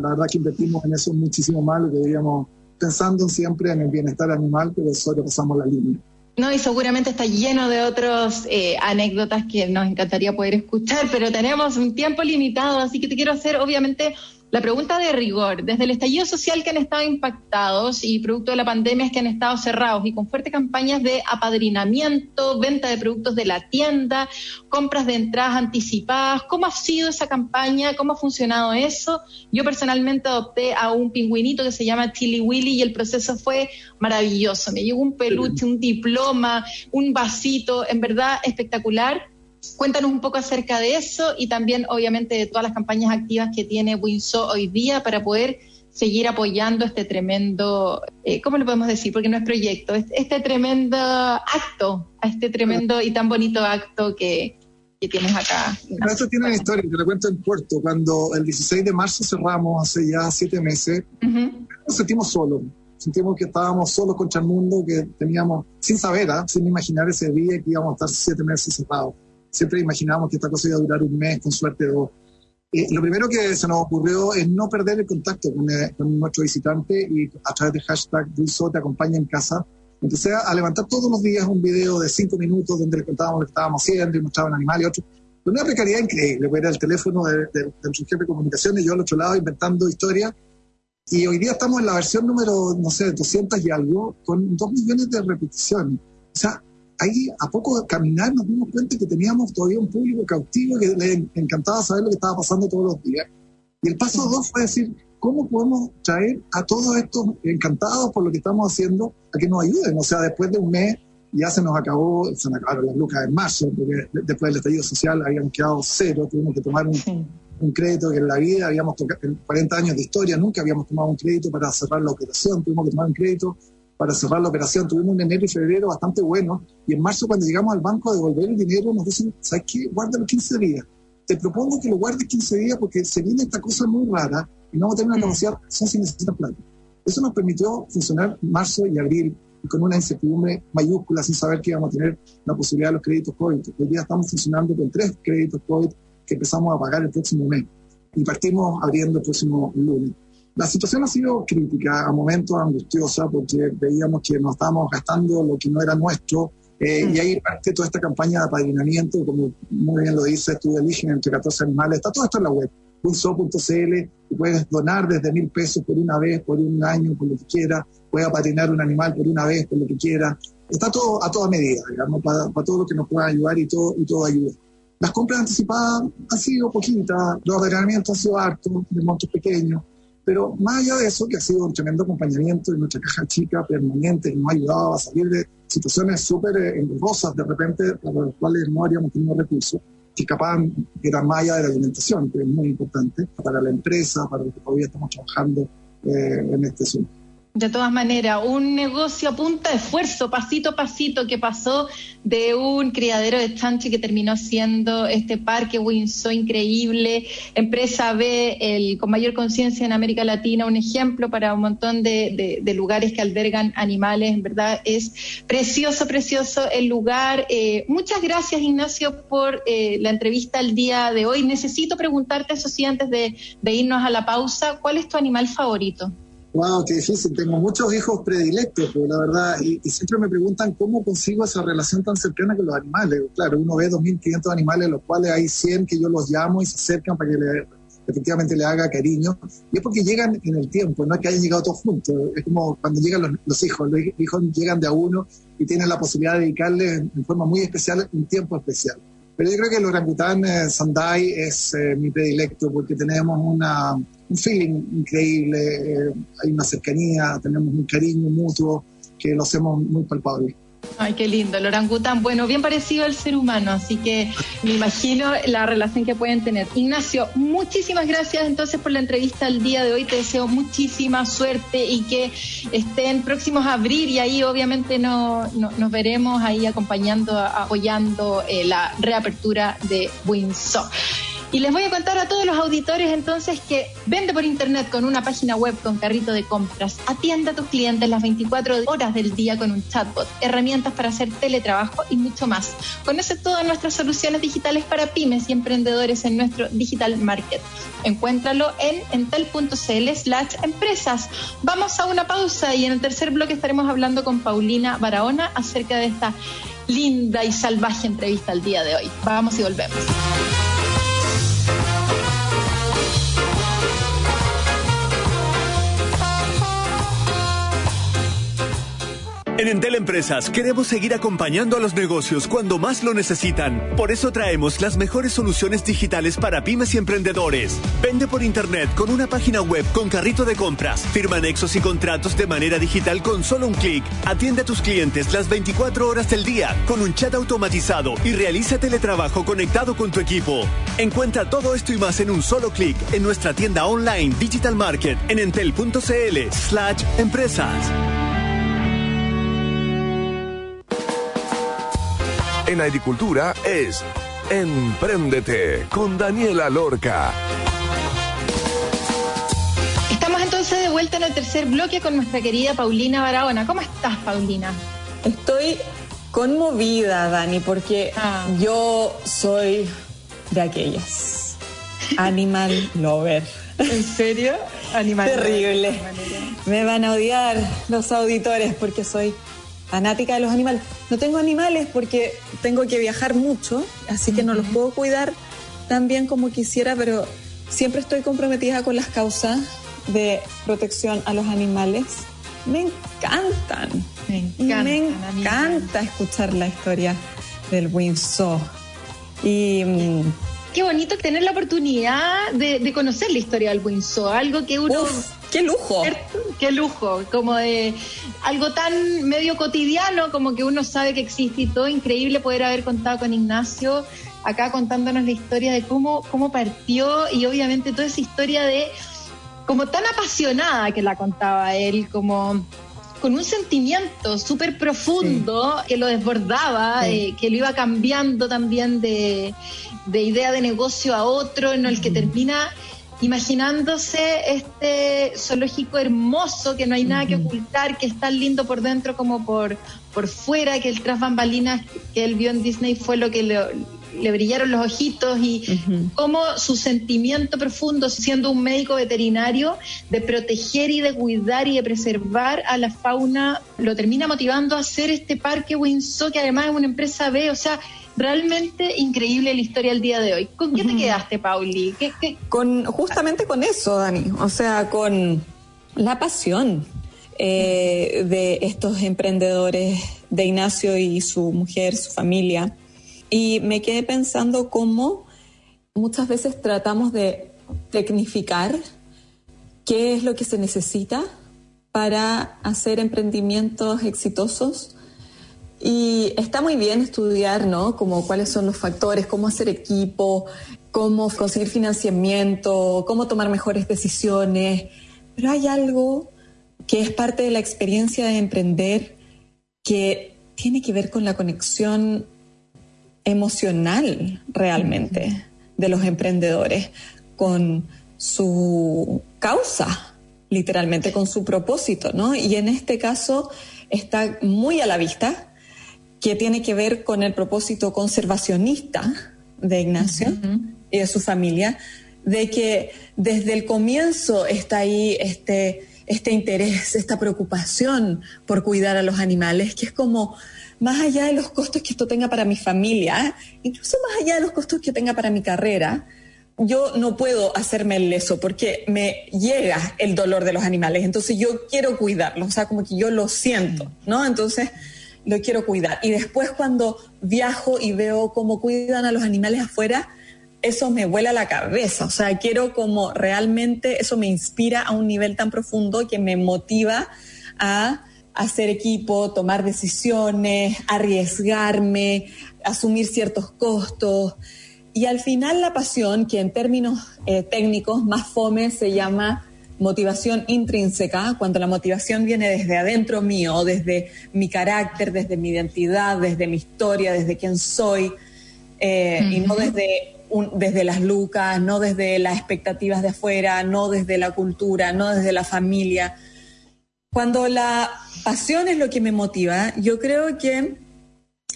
la verdad que invertimos en eso muchísimo más, lo que diríamos, pensando siempre en el bienestar animal, pero pasamos la línea. No, y seguramente está lleno de otras eh, anécdotas que nos encantaría poder escuchar, pero tenemos un tiempo limitado, así que te quiero hacer, obviamente, la pregunta de rigor, desde el estallido social que han estado impactados y producto de la pandemia es que han estado cerrados y con fuertes campañas de apadrinamiento, venta de productos de la tienda, compras de entradas anticipadas, ¿cómo ha sido esa campaña? ¿Cómo ha funcionado eso? Yo personalmente adopté a un pingüinito que se llama Chili Willy y el proceso fue maravilloso. Me llegó un peluche, un diploma, un vasito, en verdad espectacular Cuéntanos un poco acerca de eso y también, obviamente, de todas las campañas activas que tiene Winso hoy día para poder seguir apoyando este tremendo, eh, ¿cómo lo podemos decir? Porque no es proyecto, este, tremendo acto, este tremendo y tan bonito acto que, tienes acá. Esto tiene una historia, te lo cuento en Puerto. Cuando el 16 de marzo cerramos, hace ya siete meses, nos sentimos solos. Sentimos que estábamos solos contra el mundo, que teníamos, sin saber, ¿ah? sin imaginar ese día que íbamos a estar siete meses cerrados siempre imaginábamos que esta cosa iba a durar un mes, con suerte dos. lo primero que se nos ocurrió es no perder el contacto con, eh, nuestro visitante y a través del hashtag Dulso te acompaña en casa. Empecé a levantar todos los días un video de cinco minutos donde le contábamos lo que estábamos haciendo y mostraban animales y otros. Una precariedad increíble, era el teléfono de, de, de jefe de comunicación y yo al otro lado inventando historias. Y hoy día estamos en la versión número, no sé, 200 y algo, con dos millones de repeticiones. O sea, ahí a poco de caminar nos dimos cuenta que teníamos todavía un público cautivo que le encantaba saber lo que estaba pasando todos los días. Y el paso dos fue decir, ¿cómo podemos traer a todos estos encantados por lo que estamos haciendo a que nos ayuden? O sea, después de un mes ya se nos acabó, se nos acabaron las lucas en marzo, porque después del estallido social habíamos quedado cero, tuvimos que tomar un, un crédito que en la vida habíamos tocado, en 40 años de historia nunca habíamos tomado un crédito para cerrar la operación, tuvimos que tomar un crédito para cerrar la operación. Tuvimos un enero y febrero bastante bueno y en marzo cuando llegamos al banco a devolver el dinero nos dicen, ¿sabes qué? Guárdalo 15 días. Te propongo que lo guardes 15 días porque se viene esta cosa muy rara y no vamos a tener una mm. negociación si necesitas plata. Eso nos permitió funcionar marzo y abril con una incertidumbre mayúscula sin saber que íbamos a tener la posibilidad de los créditos COVID. Hoy día estamos funcionando con tres créditos COVID que empezamos a pagar el próximo mes y partimos abriendo el próximo lunes. La situación ha sido crítica, a momentos angustiosa, porque veíamos que nos estábamos gastando lo que no era nuestro, eh, y ahí parte toda esta campaña de apadrinamiento, como muy bien lo dice, tú eligen entre 14 animales, está todo esto en la web, punso.cl, y puedes donar desde mil pesos por una vez, por un año, por lo que quieras, puedes apadrinar un animal por una vez, por lo que quieras, está todo a toda medida, digamos, para, todo lo que nos pueda ayudar y todo, y todo ayuda. Las compras anticipadas han sido poquitas, los apadrinamientos han sido hartos, de montos pequeños, Pero más allá de eso, que ha sido un tremendo acompañamiento de nuestra caja chica permanente, y nos ha ayudado a salir de situaciones súper eh, engorrosas de repente, para las cuales no habríamos tenido recursos, que capaz eran más allá de la alimentación, que es muy importante para la empresa, para los que todavía estamos trabajando eh, en este asunto. De todas maneras, un negocio a punta de esfuerzo, pasito a pasito, que pasó de un criadero de chanchi que terminó siendo este parque Windsor increíble, empresa B, el, con mayor conciencia en América Latina, un ejemplo para un montón de, lugares que albergan animales, en verdad es precioso, precioso el lugar. Eh, muchas gracias Ignacio por eh, la entrevista el día de hoy. Necesito preguntarte, eso sí, antes de irnos a la pausa, ¿cuál es tu animal favorito? Wow, qué difícil. Tengo muchos hijos predilectos, pero la verdad, y, siempre me preguntan cómo consigo esa relación tan cercana con los animales. Claro, uno ve 2.500 animales, los cuales hay 100 que yo los llamo y se acercan para que efectivamente le haga cariño. Y es porque llegan en el tiempo, no es que hayan llegado todos juntos. Es como cuando llegan los, hijos, los hijos llegan de a uno y tienen la posibilidad de dedicarle en forma muy especial un tiempo especial. Pero yo creo que el orangután eh, Sandai es eh, mi predilecto porque tenemos una, un feeling increíble, eh, hay una cercanía, tenemos un cariño mutuo que lo hacemos muy palpable. Ay, qué lindo, el orangután. Bueno, bien parecido al ser humano, así que me imagino la relación que pueden tener. Ignacio, muchísimas gracias entonces por la entrevista el día de hoy. Te deseo muchísima suerte y que estén próximos a abrir y ahí obviamente no, nos veremos ahí acompañando, apoyando eh, la reapertura de Windsor. Y les voy a contar a todos los auditores entonces que vende por internet con una página web con carrito de compras, atiende a tus clientes las 24 horas del día con un chatbot, herramientas para hacer teletrabajo y mucho más. Conoce todas nuestras soluciones digitales para pymes y emprendedores en nuestro digital market. Encuéntralo en entel.cl slash empresas. Vamos a una pausa y en el tercer bloque estaremos hablando con Paulina Barahona acerca de esta linda y salvaje entrevista al día de hoy. Vamos y volvemos. En Entel Empresas queremos seguir acompañando a los negocios cuando más lo necesitan. Por eso traemos las mejores soluciones digitales para pymes y emprendedores. Vende por internet con una página web con carrito de compras. Firma anexos y contratos de manera digital con solo un clic. Atiende a tus clientes las 24 horas del día con un chat automatizado y realiza teletrabajo conectado con tu equipo. Encuentra todo esto y más en un solo clic en nuestra tienda online Digital Market en entel.cl slash empresas. En agricultura es Empréndete con Daniela Lorca. Estamos entonces de vuelta en el tercer bloque con nuestra querida Paulina Barahona. ¿Cómo estás, Paulina? Estoy conmovida, Dani, porque ah. yo soy de aquellas. Animal lover. ¿En serio? Animal Terrible. Me van a odiar los auditores porque soy fanática de los animales. No tengo animales porque tengo que viajar mucho, así que no los puedo cuidar tan bien como quisiera, pero siempre estoy comprometida con las causas de protección a los animales. Me encantan. Me, encanta escuchar la historia del Windsor. Y. Mm, Qué bonito tener la oportunidad de, conocer la historia del Windsor, algo que uno. ¡Qué lujo! ¡Qué lujo! Como de algo tan medio cotidiano como que uno sabe que existe y todo. Increíble poder haber contado con Ignacio acá contándonos la historia de cómo, cómo partió y obviamente toda esa historia de como tan apasionada que la contaba él, como con un sentimiento súper profundo que lo desbordaba, eh, que lo iba cambiando también de, de idea de negocio a otro, en el que termina imaginándose este zoológico hermoso, que no hay nada que ocultar, que es tan lindo por dentro como por, por fuera, que el tras bambalinas que él vio en Disney fue lo que le, brillaron los ojitos y como su sentimiento profundo, siendo un médico veterinario, de proteger y de cuidar y de preservar a la fauna, lo termina motivando a hacer este parque Windsor, que además es una empresa B, o sea, realmente increíble la historia del día de hoy. ¿Con qué te quedaste, Pauli? Con, justamente con eso, Dani, o sea, con la pasión eh, de estos emprendedores, de Ignacio y su mujer, su familia. Y me quedé pensando cómo muchas veces tratamos de tecnificar qué es lo que se necesita para hacer emprendimientos exitosos. Y está muy bien estudiar, ¿no? Como cuáles son los factores, cómo hacer equipo, cómo conseguir financiamiento, cómo tomar mejores decisiones. Pero hay algo que es parte de la experiencia de emprender que tiene que ver con la conexión emocional realmente de los emprendedores con su causa, literalmente con su propósito, ¿no? Y en este caso está muy a la vista que tiene que ver con el propósito conservacionista de Ignacio y de su familia, de que desde el comienzo está ahí este, este interés, esta preocupación por cuidar a los animales, que es como más allá de los costos que esto tenga para mi familia, incluso más allá de los costos que tenga para mi carrera, yo no puedo hacerme el leso porque me llega el dolor de los animales. Entonces yo quiero cuidarlos, o sea, como que yo lo siento, ¿no? Entonces lo quiero cuidar. Y después cuando viajo y veo cómo cuidan a los animales afuera, eso me vuela la cabeza. O sea, quiero como realmente, eso me inspira a un nivel tan profundo que me motiva a hacer equipo, tomar decisiones, arriesgarme, asumir ciertos costos. Y al final la pasión, que en términos eh, técnicos más fome se llama motivación intrínseca, cuando la motivación viene desde adentro mío, desde mi carácter, desde mi identidad, desde mi historia, desde quién soy, eh, y no desde, desde las lucas, no desde las expectativas de afuera, no desde la cultura, no desde la familia. Cuando la pasión es lo que me motiva, yo creo que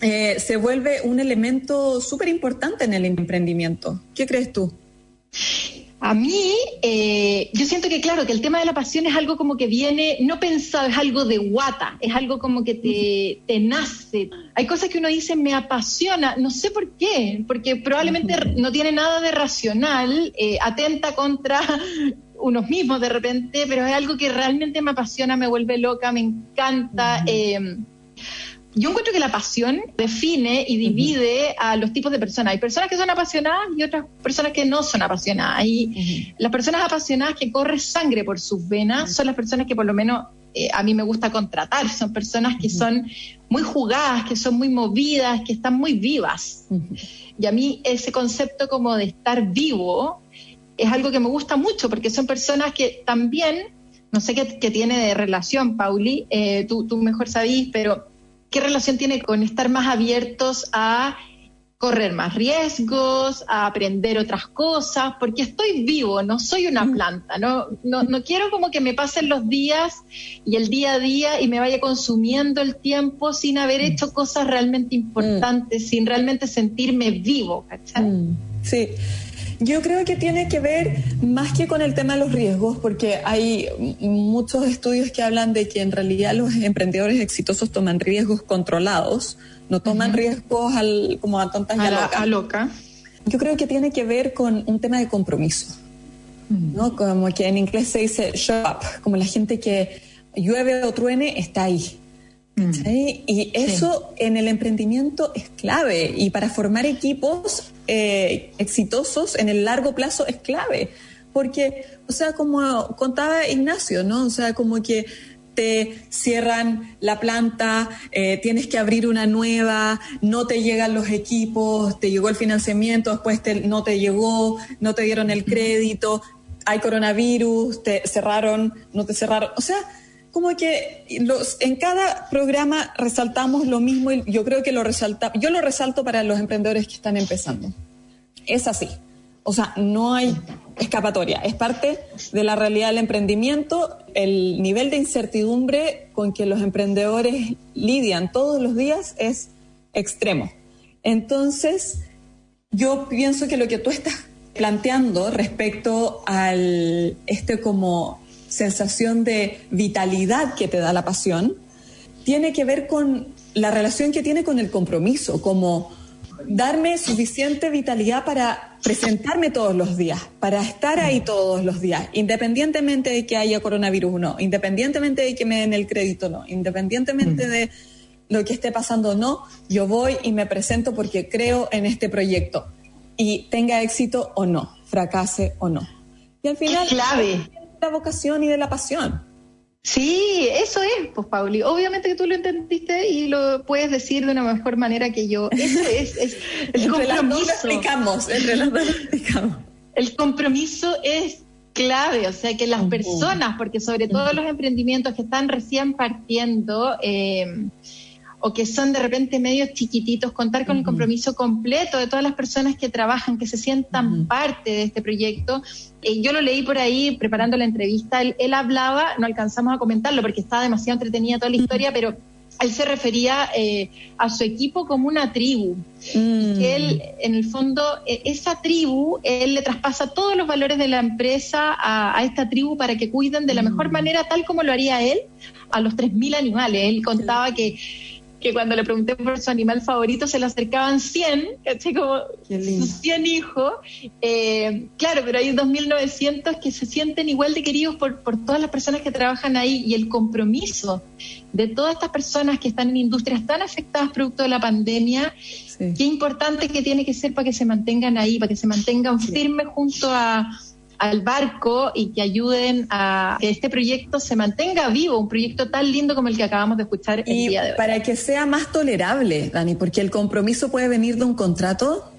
eh, se vuelve un elemento súper importante en el emprendimiento. ¿Qué crees tú? A mí, eh, yo siento que, claro, que el tema de la pasión es algo como que viene, no pensado, es algo de guata, es algo como que te, te nace. Hay cosas que uno dice, me apasiona, no sé por qué, porque probablemente no tiene nada de racional, eh, atenta contra unos mismos de repente, pero es algo que realmente me apasiona, me vuelve loca, me encanta yo encuentro que la pasión define y divide a los tipos de personas. Hay personas que son apasionadas y otras personas que no son apasionadas. Y las personas apasionadas que corren sangre por sus venas son las personas que por lo menos eh, a mí me gusta contratar. Son personas que son muy jugadas, que son muy movidas, que están muy vivas. Y a mí ese concepto como de estar vivo es algo que me gusta mucho porque son personas que también, no sé qué, tiene de relación, Pauli, eh, tú, tú mejor sabís, pero ¿Qué relación tiene con estar más abiertos a correr más riesgos, a aprender otras cosas, porque estoy vivo, no soy una planta, no, no, no, quiero como que me pasen los días y el día a día y me vaya consumiendo el tiempo sin haber hecho cosas realmente importantes, sin realmente sentirme vivo, ¿cachai? Mm. Sí. Yo creo que tiene que ver más que con el tema de los riesgos, porque hay muchos estudios que hablan de que en realidad los emprendedores exitosos toman riesgos controlados, no toman riesgos al, como a tontas y a, loca. Yo creo que tiene que ver con un tema de compromiso, ¿no? Como que en inglés se dice show up, como la gente que llueve o truene está ahí. Y eso en el emprendimiento es clave y para formar equipos eh, exitosos en el largo plazo es clave. Porque, o sea, como contaba Ignacio, ¿no? O sea, como que te cierran la planta, eh, tienes que abrir una nueva, no te llegan los equipos, te llegó el financiamiento, después no te llegó, no te dieron el crédito, hay coronavirus, te cerraron, no te cerraron. O sea, como que los, en cada programa resaltamos lo mismo y yo creo que lo resalta, yo lo resalto para los emprendedores que están empezando. Es así. O sea, no hay escapatoria. Es parte de la realidad del emprendimiento. El nivel de incertidumbre con que los emprendedores lidian todos los días es extremo. Entonces, yo pienso que lo que tú estás planteando respecto al este como sensación de vitalidad que te da la pasión, tiene que ver con la relación que tiene con el compromiso, como darme suficiente vitalidad para presentarme todos los días, para estar ahí todos los días, independientemente de que haya coronavirus o no, independientemente de que me den el crédito o no, independientemente mm. de lo que esté pasando o no, yo voy y me presento porque creo en este proyecto y tenga éxito o no, fracase o no. Y al final... clave la vocación y de la pasión. Sí, eso es, pues Pauli. Obviamente que tú lo entendiste y lo puedes decir de una mejor manera que yo. Eso es, es el compromiso. explicamos, entre las dos explicamos. El compromiso es clave, o sea que las personas, porque sobre todo los emprendimientos que están recién partiendo, eh, o que son de repente medios chiquititos, contar con el compromiso completo de todas las personas que trabajan, que se sientan parte de este proyecto. Eh, yo lo leí por ahí preparando la entrevista, él, hablaba, no alcanzamos a comentarlo porque estaba demasiado entretenida toda la historia, pero él se refería eh, a su equipo como una tribu. Mm. que él, en el fondo, e, esa tribu, él le traspasa todos los valores de la empresa a, esta tribu para que cuiden de la mejor mm. manera, tal como lo haría él, a los 3.000 animales. Él contaba que que cuando le pregunté por su animal favorito se le acercaban 100, ¿cachai? Como sus 100 hijos. Eh, claro, pero hay 2.900 que se sienten igual de queridos por, por todas las personas que trabajan ahí y el compromiso de todas estas personas que están en industrias tan afectadas producto de la pandemia, qué importante que tiene que ser para que se mantengan ahí, para que se mantengan firmes junto a al barco y que ayuden a que este proyecto se mantenga vivo, un proyecto tan lindo como el que acabamos de escuchar el día de hoy. Para que sea más tolerable, Dani, porque el compromiso puede venir de un contrato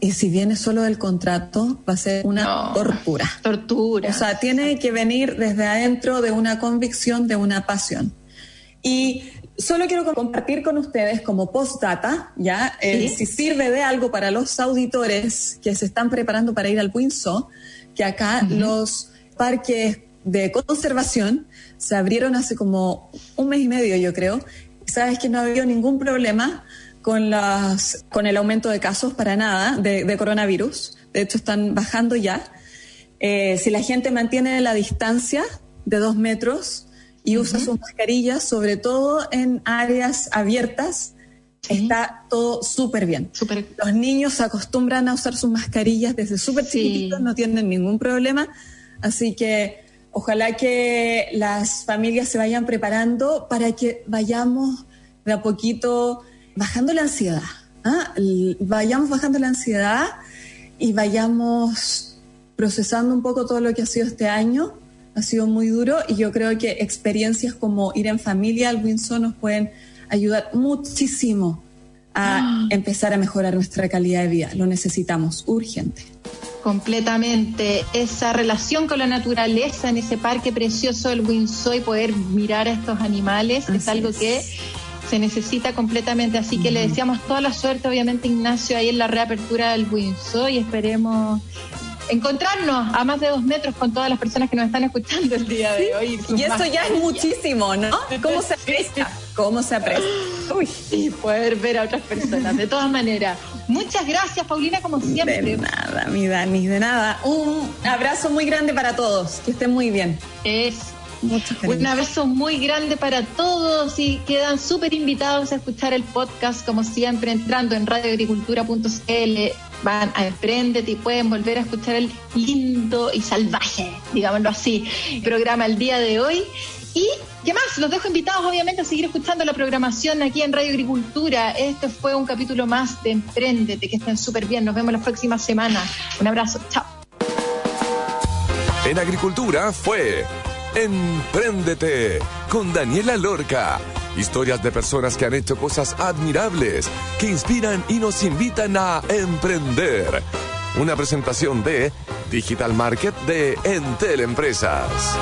y si viene solo del contrato va a ser una tortura. Tortura. O sea, tiene que venir desde adentro de una convicción, de una pasión. Y solo quiero compartir con ustedes como postdata, ya, eh, si sirve de algo para los auditores que se están preparando para ir al Windsor, que acá los parques de conservación se abrieron hace como un mes y medio, yo creo. Sabes que no ha habido ningún problema con, las, con el aumento de casos para nada de, coronavirus. De hecho, están bajando ya. Eh, si la gente mantiene la distancia de dos metros y usa sus mascarillas, sobre todo en áreas abiertas, está todo súper bien. Los niños se acostumbran a usar sus mascarillas desde súper chiquititos, no tienen ningún problema. Así que ojalá que las familias se vayan preparando para que vayamos de a poquito bajando la ansiedad. ¿ah? Vayamos bajando la ansiedad y vayamos procesando un poco todo lo que ha sido este año. Ha sido muy duro y yo creo que experiencias como ir en familia al Windsor nos pueden ayudar muchísimo a empezar a mejorar nuestra calidad de vida. Lo necesitamos urgente. Completamente. Esa relación con la naturaleza en ese parque precioso del Windsor y poder mirar a estos animales es algo que se necesita completamente. Así que le deseamos toda la suerte, obviamente, Ignacio, ahí en la reapertura del Windsor y esperemos encontrarnos a más de dos metros con todas las personas que nos están escuchando el día de hoy. Y eso ya es muchísimo, ¿no? ¿Cómo se aprecia? ¿Cómo se aprecia? Uy. Y poder ver a otras personas, de todas maneras. Muchas gracias, Paulina, como siempre. De nada, mi Dani, de nada. Un abrazo muy grande para todos. Que estén muy bien. Es un abrazo muy grande para todos y quedan súper invitados a escuchar el podcast, como siempre, entrando en radioagricultura.cl. Van a Emprendete y pueden volver a escuchar el lindo y salvaje, digámoslo así, programa el día de hoy. Y ¿Qué más? Los dejo invitados, obviamente, a seguir escuchando la programación aquí en Radio Agricultura. Este fue un capítulo más de Emprendete. Que estén súper bien. Nos vemos la próxima semana. Un abrazo. Chao. En Agricultura fue Empréndete con Daniela Lorca. Historias de personas que han hecho cosas admirables, que inspiran y nos invitan a emprender. Una presentación de Digital Market de Entel Empresas.